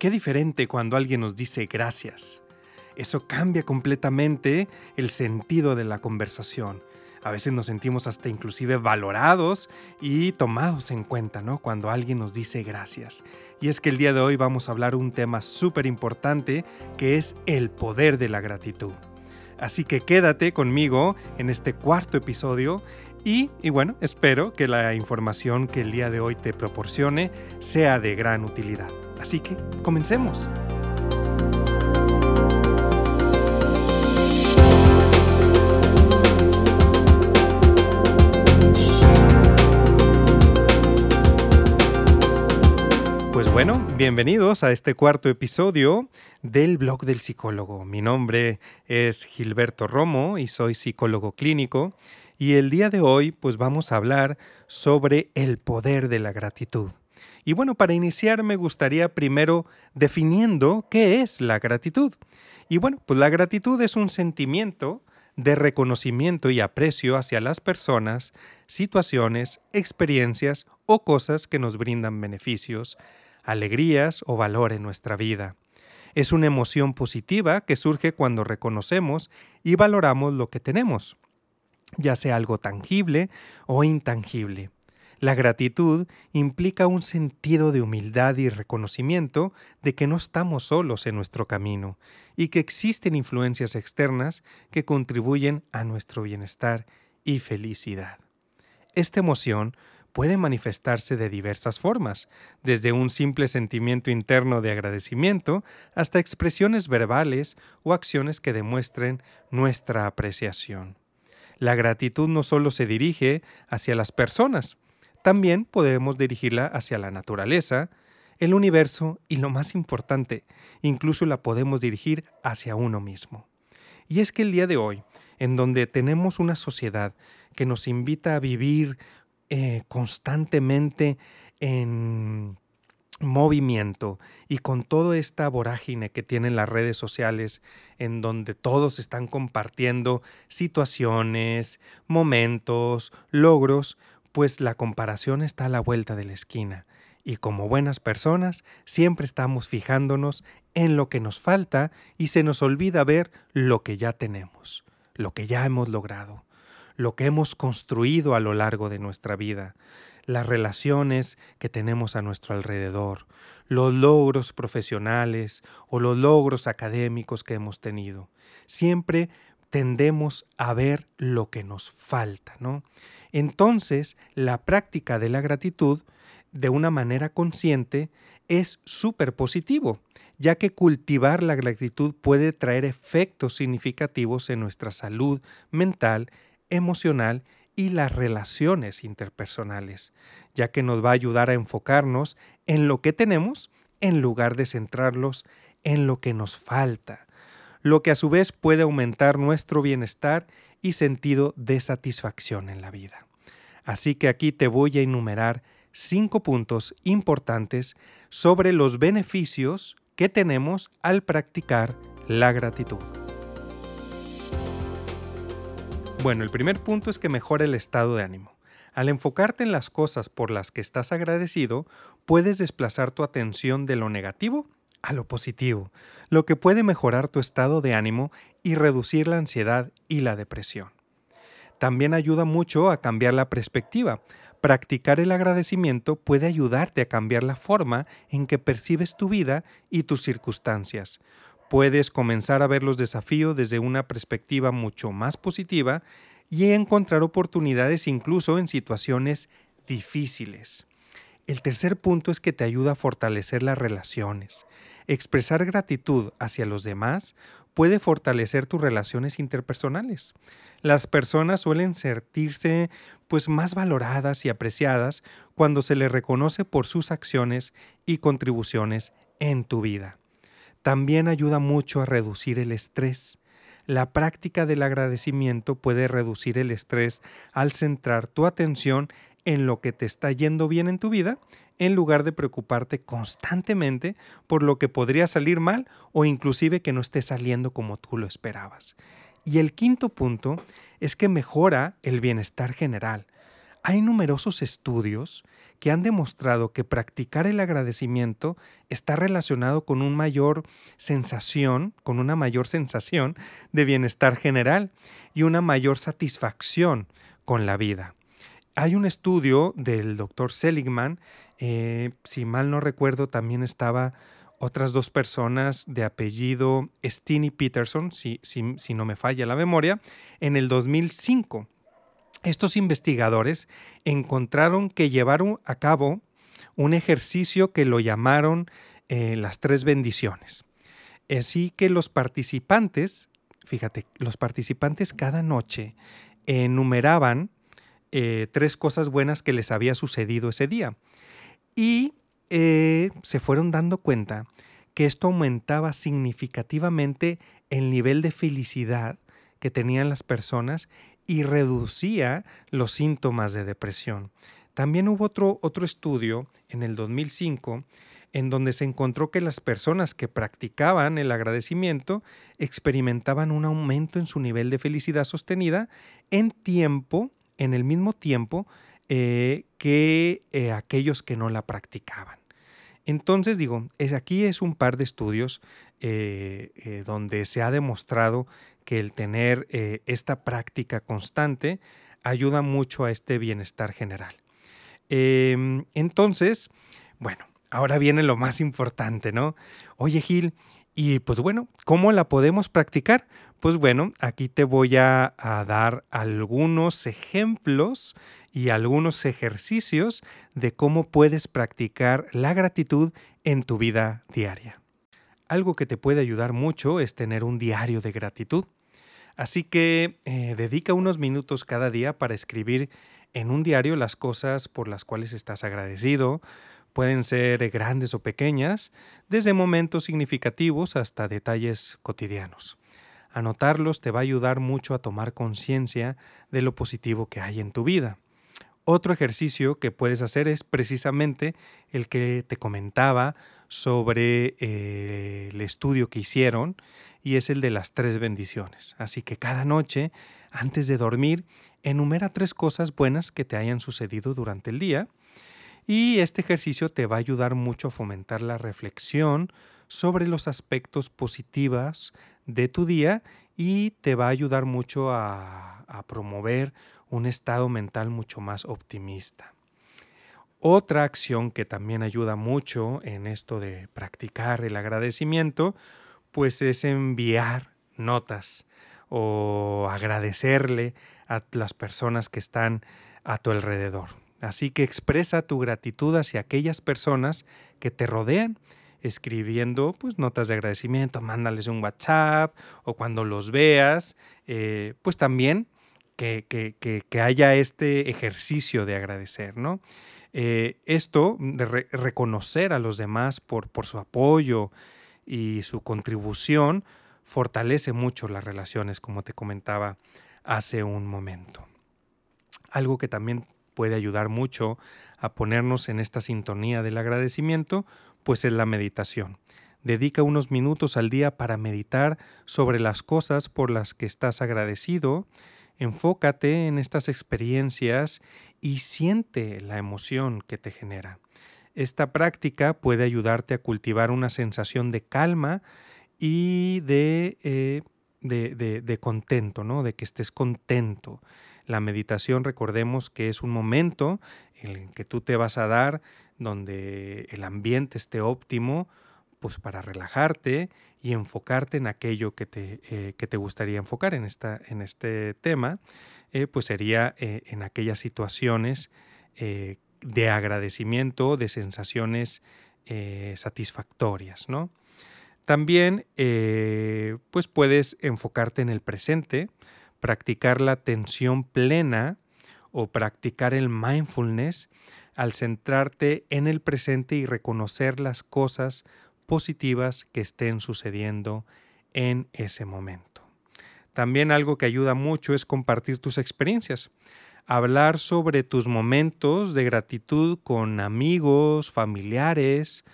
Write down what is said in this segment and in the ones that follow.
Qué diferente cuando alguien nos dice gracias. Eso cambia completamente el sentido de la conversación. A veces nos sentimos hasta inclusive valorados y tomados en cuenta, ¿no? Cuando alguien nos dice gracias. Y es que el día de hoy vamos a hablar un tema súper importante que es el poder de la gratitud. Así que quédate conmigo en este cuarto episodio y, y, bueno, espero que la información que el día de hoy te proporcione sea de gran utilidad. Así que comencemos. Bienvenidos a este cuarto episodio del blog del psicólogo. Mi nombre es Gilberto Romo y soy psicólogo clínico y el día de hoy pues vamos a hablar sobre el poder de la gratitud. Y bueno, para iniciar me gustaría primero definiendo qué es la gratitud. Y bueno, pues la gratitud es un sentimiento de reconocimiento y aprecio hacia las personas, situaciones, experiencias o cosas que nos brindan beneficios, alegrías o valor en nuestra vida. Es una emoción positiva que surge cuando reconocemos y valoramos lo que tenemos, ya sea algo tangible o intangible. La gratitud implica un sentido de humildad y reconocimiento de que no estamos solos en nuestro camino y que existen influencias externas que contribuyen a nuestro bienestar y felicidad. Esta emoción puede manifestarse de diversas formas, desde un simple sentimiento interno de agradecimiento hasta expresiones verbales o acciones que demuestren nuestra apreciación. La gratitud no solo se dirige hacia las personas, también podemos dirigirla hacia la naturaleza, el universo y lo más importante, incluso la podemos dirigir hacia uno mismo. Y es que el día de hoy, en donde tenemos una sociedad que nos invita a vivir eh, constantemente en movimiento y con toda esta vorágine que tienen las redes sociales en donde todos están compartiendo situaciones, momentos, logros, pues la comparación está a la vuelta de la esquina. Y como buenas personas, siempre estamos fijándonos en lo que nos falta y se nos olvida ver lo que ya tenemos, lo que ya hemos logrado lo que hemos construido a lo largo de nuestra vida, las relaciones que tenemos a nuestro alrededor, los logros profesionales o los logros académicos que hemos tenido. Siempre tendemos a ver lo que nos falta, ¿no? Entonces, la práctica de la gratitud, de una manera consciente, es súper positivo, ya que cultivar la gratitud puede traer efectos significativos en nuestra salud mental emocional y las relaciones interpersonales, ya que nos va a ayudar a enfocarnos en lo que tenemos en lugar de centrarlos en lo que nos falta, lo que a su vez puede aumentar nuestro bienestar y sentido de satisfacción en la vida. Así que aquí te voy a enumerar cinco puntos importantes sobre los beneficios que tenemos al practicar la gratitud. Bueno, el primer punto es que mejora el estado de ánimo. Al enfocarte en las cosas por las que estás agradecido, puedes desplazar tu atención de lo negativo a lo positivo, lo que puede mejorar tu estado de ánimo y reducir la ansiedad y la depresión. También ayuda mucho a cambiar la perspectiva. Practicar el agradecimiento puede ayudarte a cambiar la forma en que percibes tu vida y tus circunstancias, puedes comenzar a ver los desafíos desde una perspectiva mucho más positiva y encontrar oportunidades incluso en situaciones difíciles. El tercer punto es que te ayuda a fortalecer las relaciones. Expresar gratitud hacia los demás puede fortalecer tus relaciones interpersonales. Las personas suelen sentirse pues más valoradas y apreciadas cuando se les reconoce por sus acciones y contribuciones en tu vida. También ayuda mucho a reducir el estrés. La práctica del agradecimiento puede reducir el estrés al centrar tu atención en lo que te está yendo bien en tu vida, en lugar de preocuparte constantemente por lo que podría salir mal o inclusive que no esté saliendo como tú lo esperabas. Y el quinto punto es que mejora el bienestar general. Hay numerosos estudios que han demostrado que practicar el agradecimiento está relacionado con una mayor sensación, con una mayor sensación de bienestar general y una mayor satisfacción con la vida. Hay un estudio del doctor Seligman, eh, si mal no recuerdo, también estaba otras dos personas de apellido Steny Peterson, si, si no me falla la memoria, en el 2005 estos investigadores encontraron que llevaron a cabo un ejercicio que lo llamaron eh, las tres bendiciones. Así que los participantes, fíjate, los participantes cada noche enumeraban eh, tres cosas buenas que les había sucedido ese día. Y eh, se fueron dando cuenta que esto aumentaba significativamente el nivel de felicidad que tenían las personas y reducía los síntomas de depresión. También hubo otro, otro estudio en el 2005 en donde se encontró que las personas que practicaban el agradecimiento experimentaban un aumento en su nivel de felicidad sostenida en tiempo, en el mismo tiempo eh, que eh, aquellos que no la practicaban. Entonces digo, es, aquí es un par de estudios eh, donde se ha demostrado que el tener eh, esta práctica constante ayuda mucho a este bienestar general. Em, entonces, bueno, ahora viene lo más importante, ¿no? Oye, Gil, y pues bueno, ¿cómo la podemos practicar? Pues bueno, aquí te voy a, a, dar algunos ejemplos y algunos ejercicios de cómo puedes practicar la gratitud en tu vida diaria. Algo que te puede ayudar mucho es tener un diario de gratitud. Así que eh, dedica unos minutos cada día para escribir en un diario las cosas por las cuales estás agradecido. Pueden ser grandes o pequeñas, desde momentos significativos hasta detalles cotidianos. Anotarlos te va a ayudar mucho a tomar conciencia de lo positivo que hay en tu vida. Otro ejercicio que puedes hacer es precisamente el que te comentaba sobre eh, el estudio que hicieron y es el de las tres bendiciones. Así que cada noche, antes de dormir, enumera tres cosas buenas que te hayan sucedido durante el día y este ejercicio te va a ayudar mucho a fomentar la reflexión sobre los aspectos positivos de tu día y te va a ayudar mucho a, promover un estado mental mucho más optimista. Otra acción que también ayuda mucho en esto de practicar el agradecimiento pues es enviar notas o agradecerle a las personas que están a tu alrededor. Así que expresa tu gratitud hacia aquellas personas que te rodean, escribiendo pues notas de agradecimiento, mándales un WhatsApp o cuando los veas, eh, pues también que, que, haya este ejercicio de agradecer, ¿no? Eh, esto de reconocer a los demás por, por su apoyo, y su contribución fortalece mucho las relaciones, como te comentaba hace un momento. Algo que también puede ayudar mucho a ponernos en esta sintonía del agradecimiento, pues es la meditación. Dedica unos minutos al día para meditar sobre las cosas por las que estás agradecido, enfócate en estas experiencias y siente la emoción que te genera. Esta práctica puede ayudarte a cultivar una sensación de calma y de, eh, de, contento, ¿no? de que estés contento. La meditación, recordemos que es un momento en el que tú te vas a dar donde el ambiente esté óptimo, pues para relajarte y enfocarte en aquello que te, eh, que te gustaría enfocar en, esta, en este tema, eh, pues sería en aquellas situaciones de agradecimiento, de sensaciones eh, satisfactorias, ¿no? También, eh, pues puedes enfocarte en el presente, practicar la atención plena o practicar el mindfulness al centrarte en el presente y reconocer las cosas positivas que estén sucediendo en ese momento. También algo que ayuda mucho es compartir tus experiencias hablar sobre tus momentos de gratitud con amigos, familiares,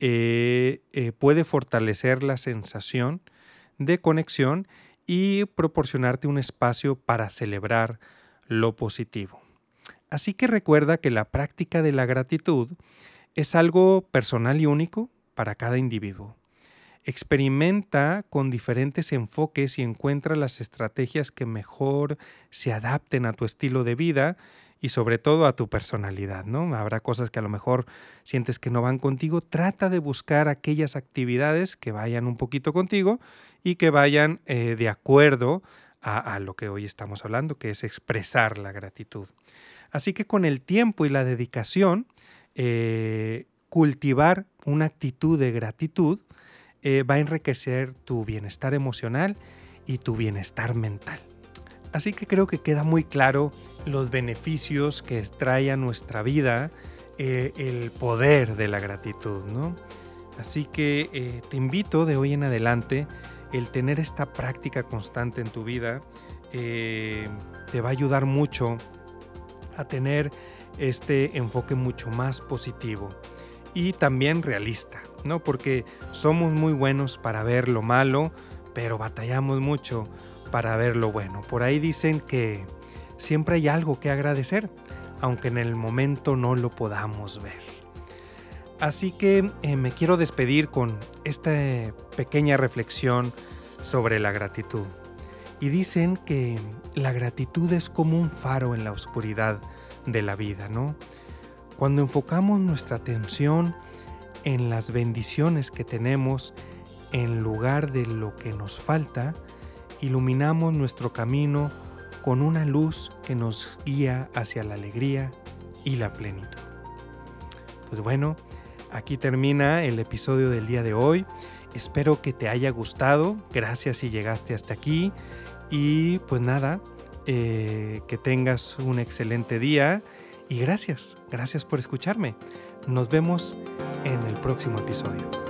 eh, eh, puede fortalecer la sensación de conexión y proporcionarte un espacio para celebrar lo positivo. Así que recuerda que la práctica de la gratitud es algo personal y único para cada individuo. Experimenta con diferentes enfoques y encuentra las estrategias que mejor se adapten a tu estilo de vida y sobre todo a tu personalidad, ¿no? Habrá cosas que a lo mejor sientes que no van contigo, trata de buscar aquellas actividades que vayan un poquito contigo y que vayan eh, de acuerdo a, lo que hoy estamos hablando, que es expresar la gratitud. Así que con el tiempo y la dedicación, eh, cultivar una actitud de gratitud eh, va a enriquecer tu bienestar emocional y tu bienestar mental. Así que creo que queda muy claro los beneficios que trae a nuestra vida eh, el poder de la gratitud, ¿no? Así que eh, te invito de hoy en adelante el tener esta práctica constante en tu vida eh, te va a ayudar mucho a tener este enfoque mucho más positivo y también realista, ¿no? Porque somos muy buenos para ver lo malo, pero batallamos mucho para ver lo bueno. Por ahí dicen que siempre hay algo que agradecer, aunque en el momento no lo podamos ver. Así que eh, me quiero despedir con esta pequeña reflexión sobre la gratitud. Y dicen que la gratitud es como un faro en la oscuridad de la vida, ¿no? Cuando enfocamos nuestra atención en las bendiciones que tenemos en lugar de lo que nos falta, iluminamos nuestro camino con una luz que nos guía hacia la alegría y la plenitud. Pues bueno, aquí termina el episodio del día de hoy. Espero que te haya gustado. Gracias si llegaste hasta aquí. Y pues nada, eh, que tengas un excelente día. Y gracias, gracias por escucharme. Nos vemos en el próximo episodio.